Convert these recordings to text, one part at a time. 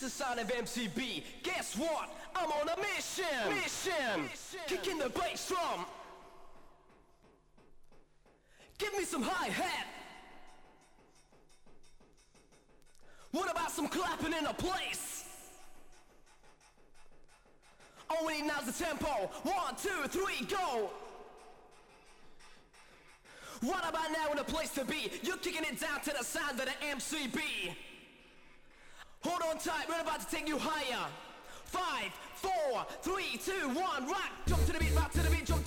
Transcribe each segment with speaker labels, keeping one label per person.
Speaker 1: The sound of MCB. Guess what? I'm on a mission. Mission. mission. Kicking the bass drum. Give me some hi hat. What about some clapping in a place? All we need now is the tempo. One, two, three, go. What about now in a place to be? You're kicking it down to the sound of the MCB. Hold on tight, we're about to take you higher. Five, four, three, two, one, rock. Jump to the beat, rock to the beat, jump.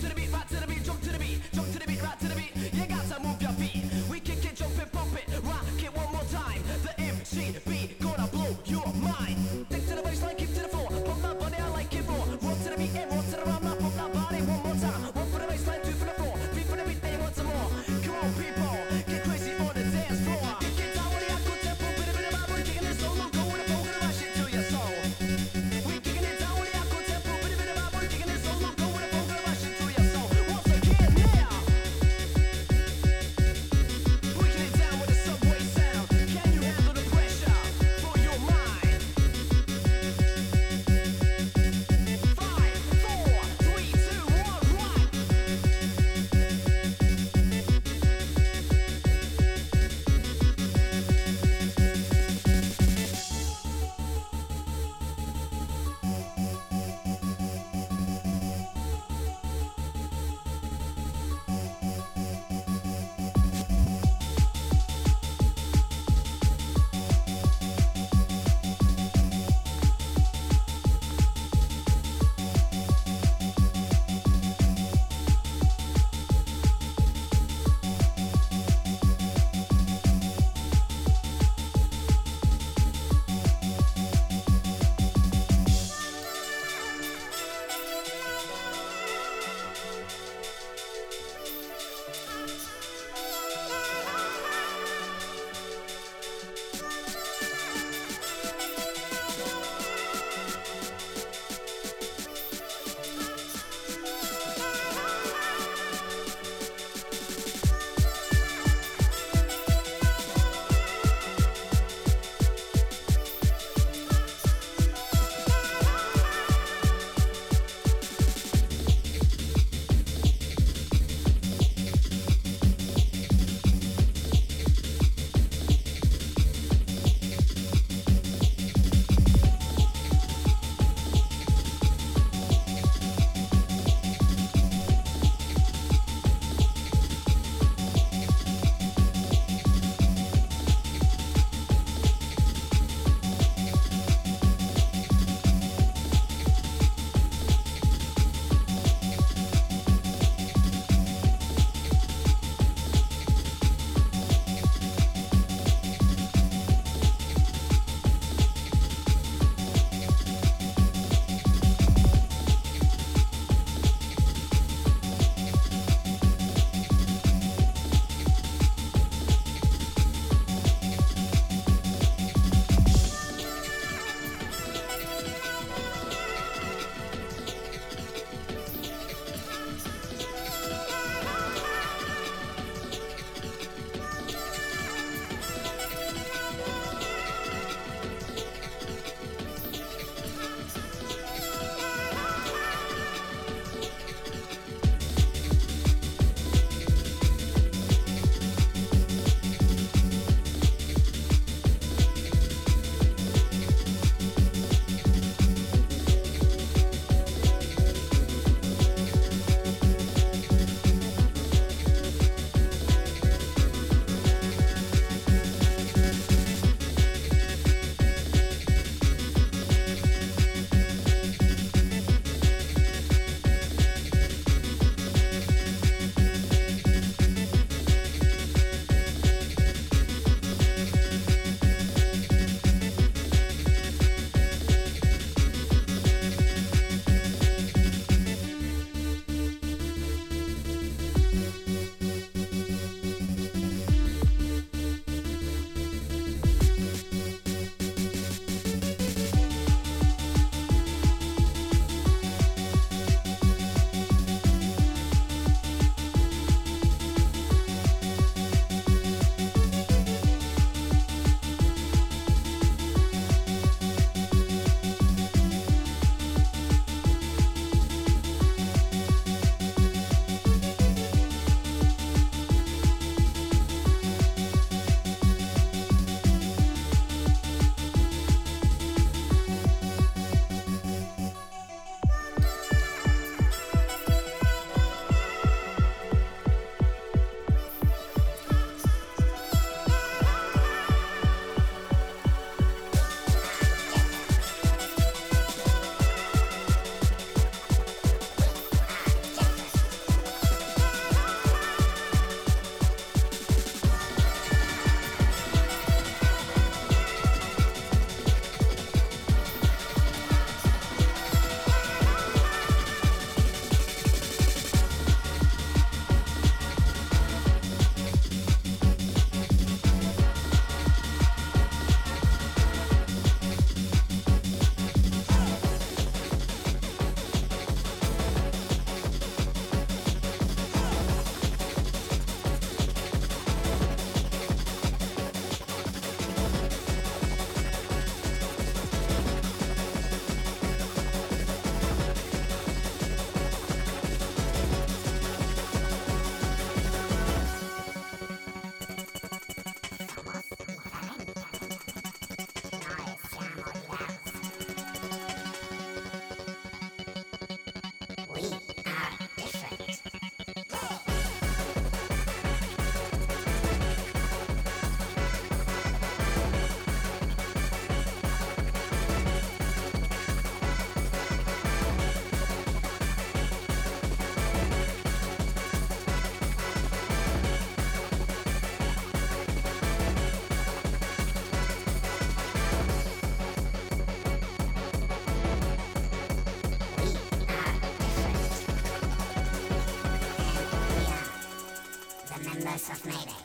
Speaker 1: Members of Mayday.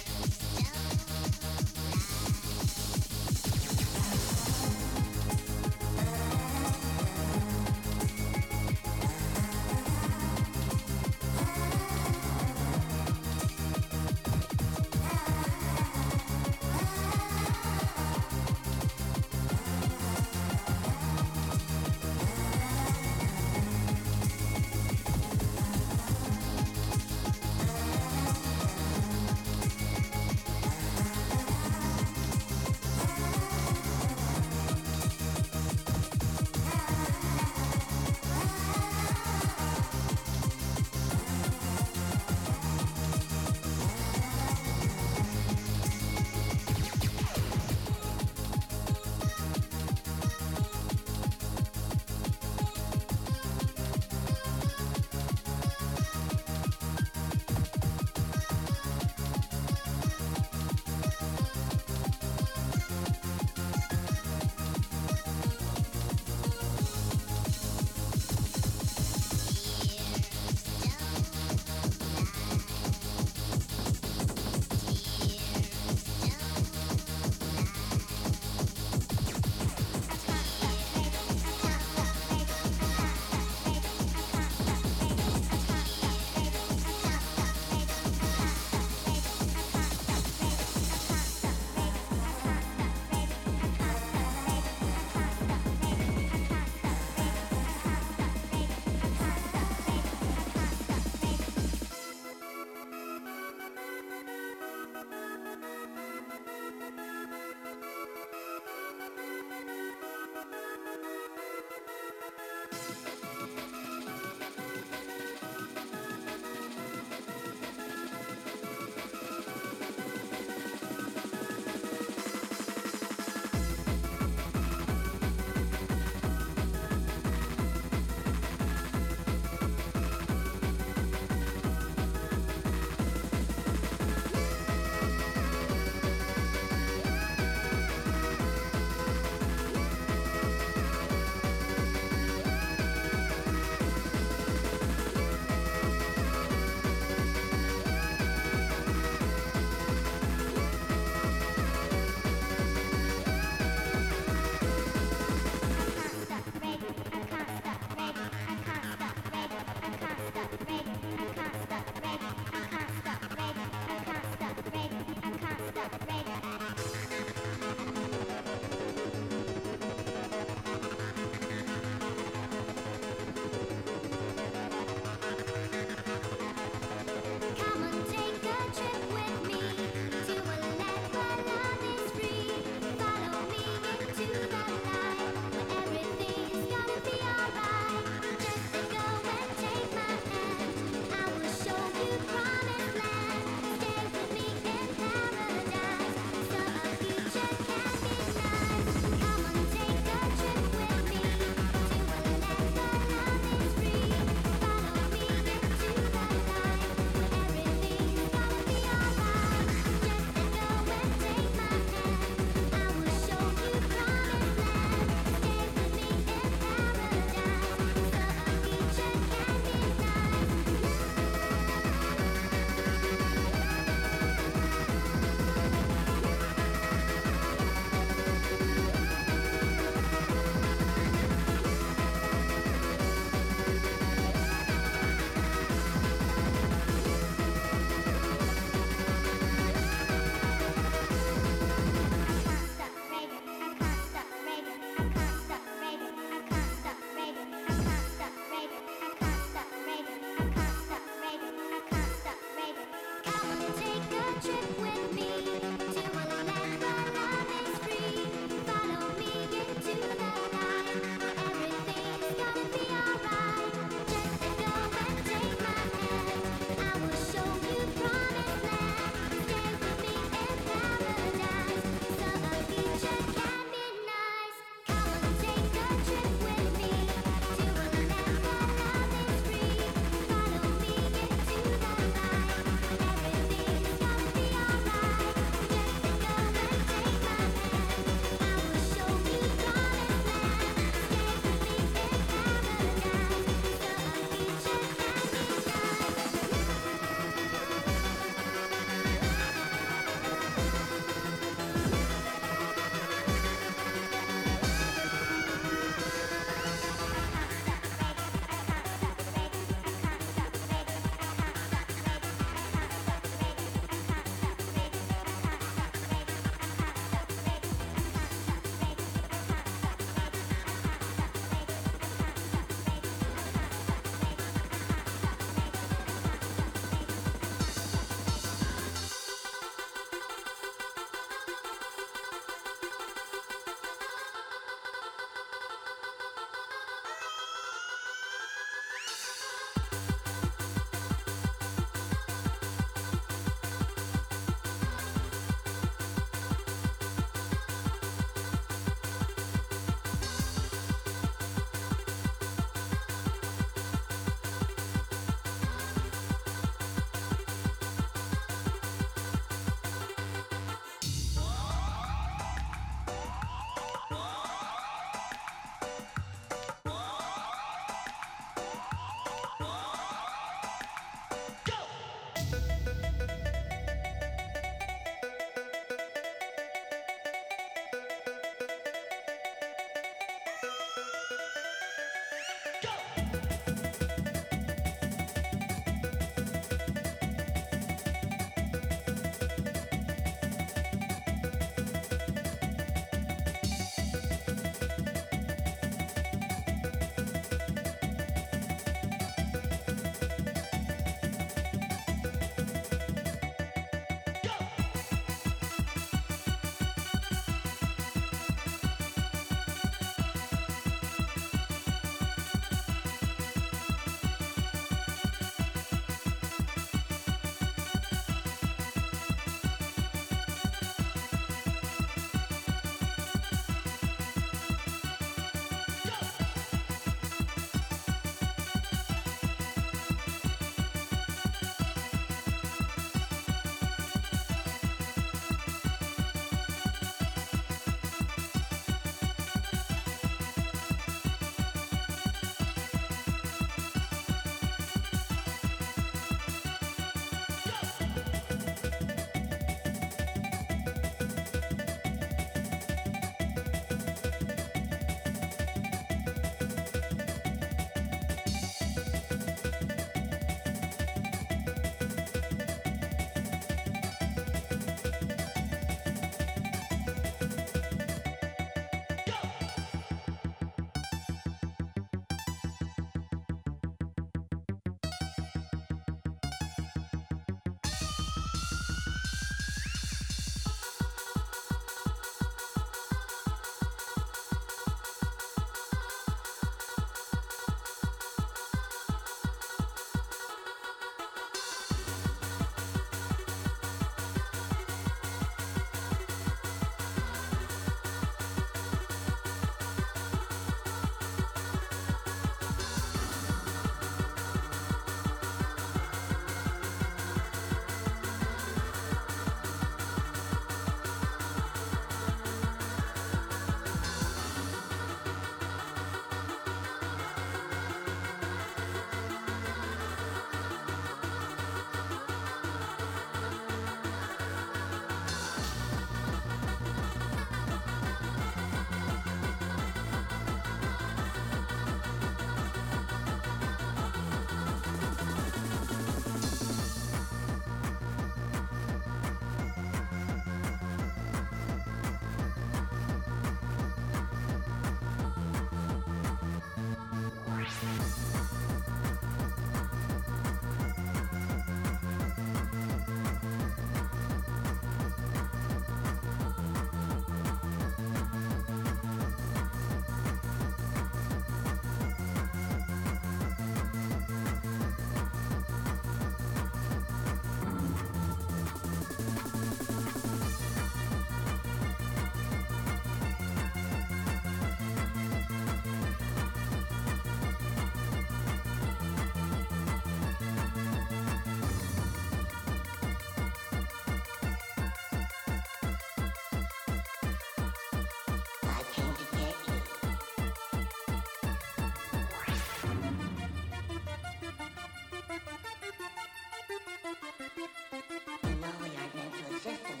Speaker 1: Although we aren't meant to exist in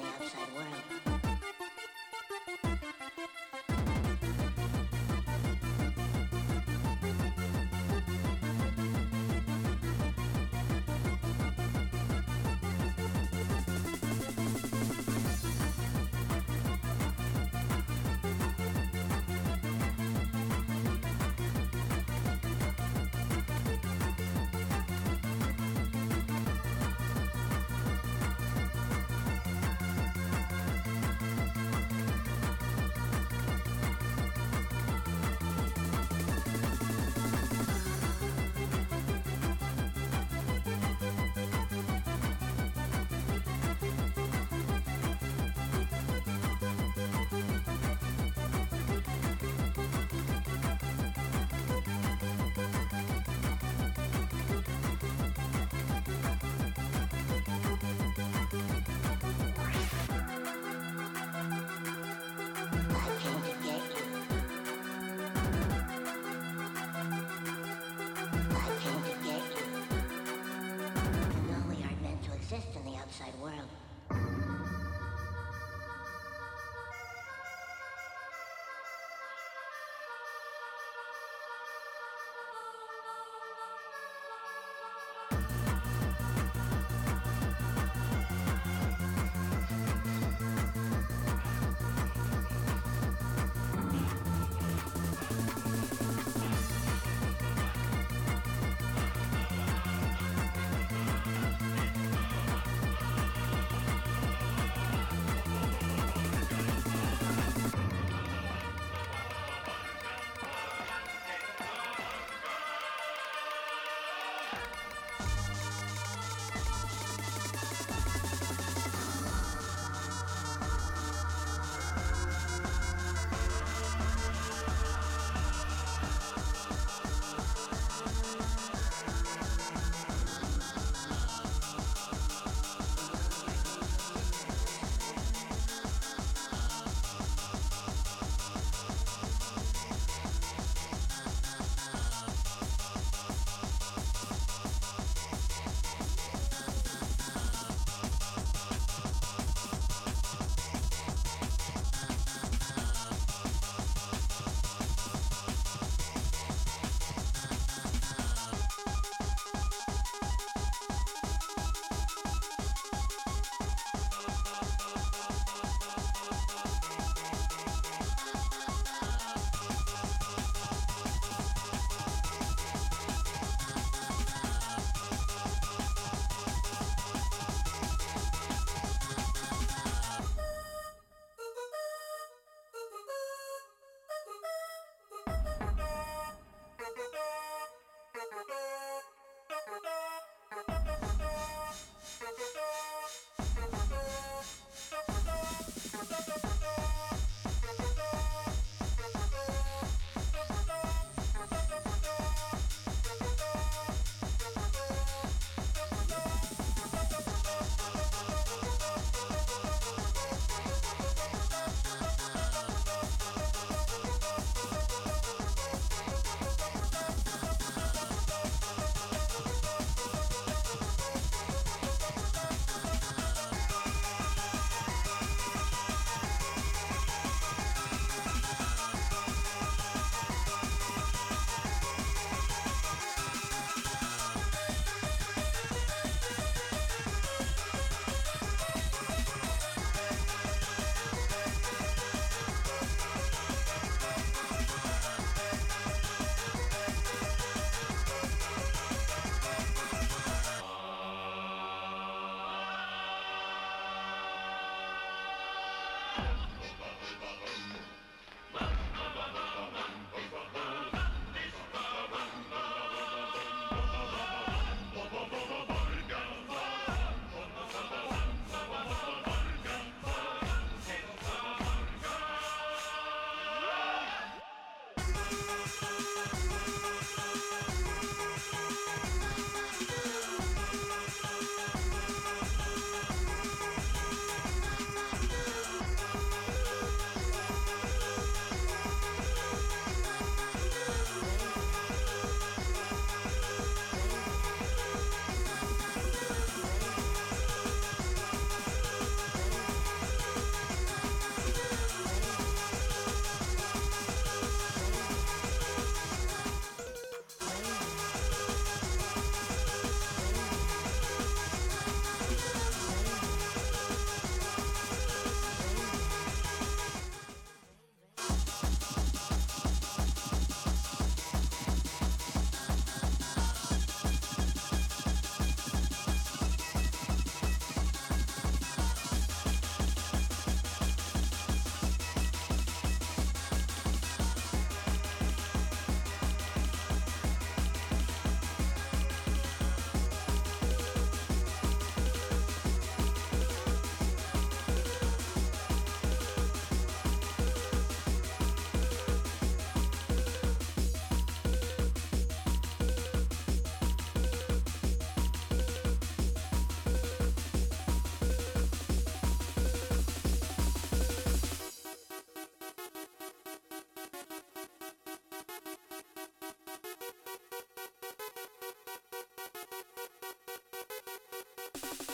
Speaker 1: you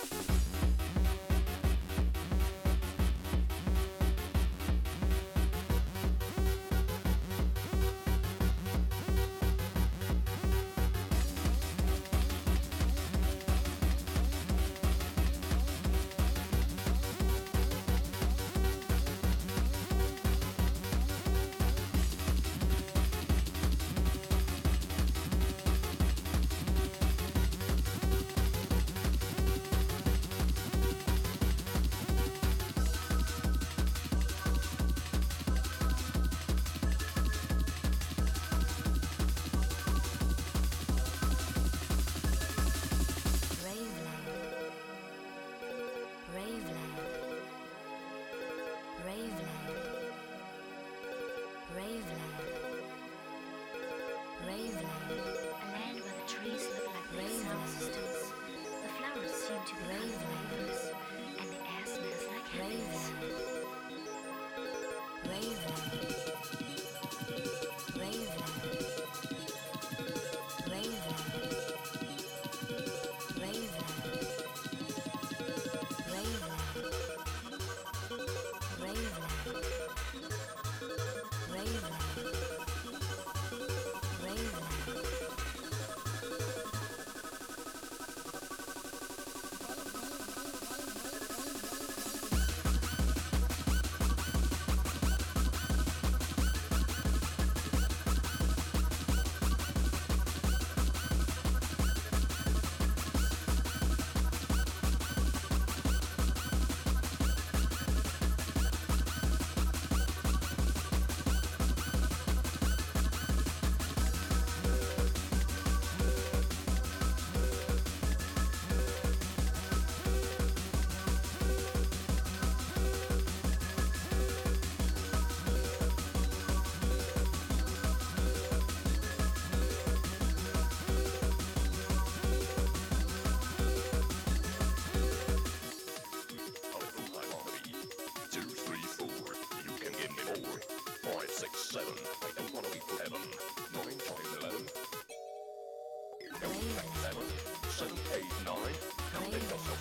Speaker 1: Don't let them. Seven, eight, nine.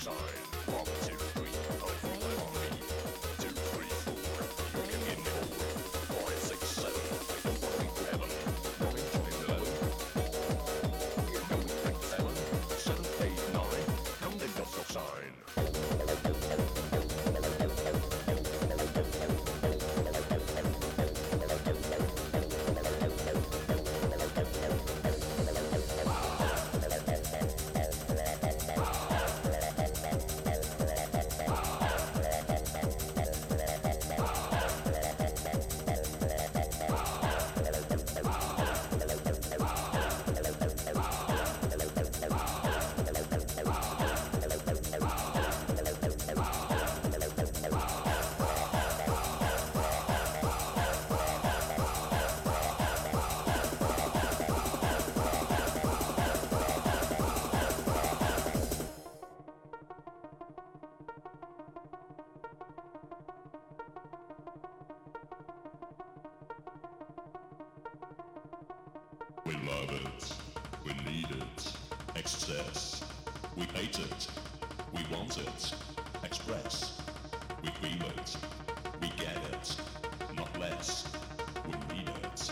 Speaker 1: Your. One, two, three, four, five. We love it. We need it. Excess. We hate it. We want it. Express. We feel it. We get it. Not
Speaker 2: less. We need
Speaker 1: it.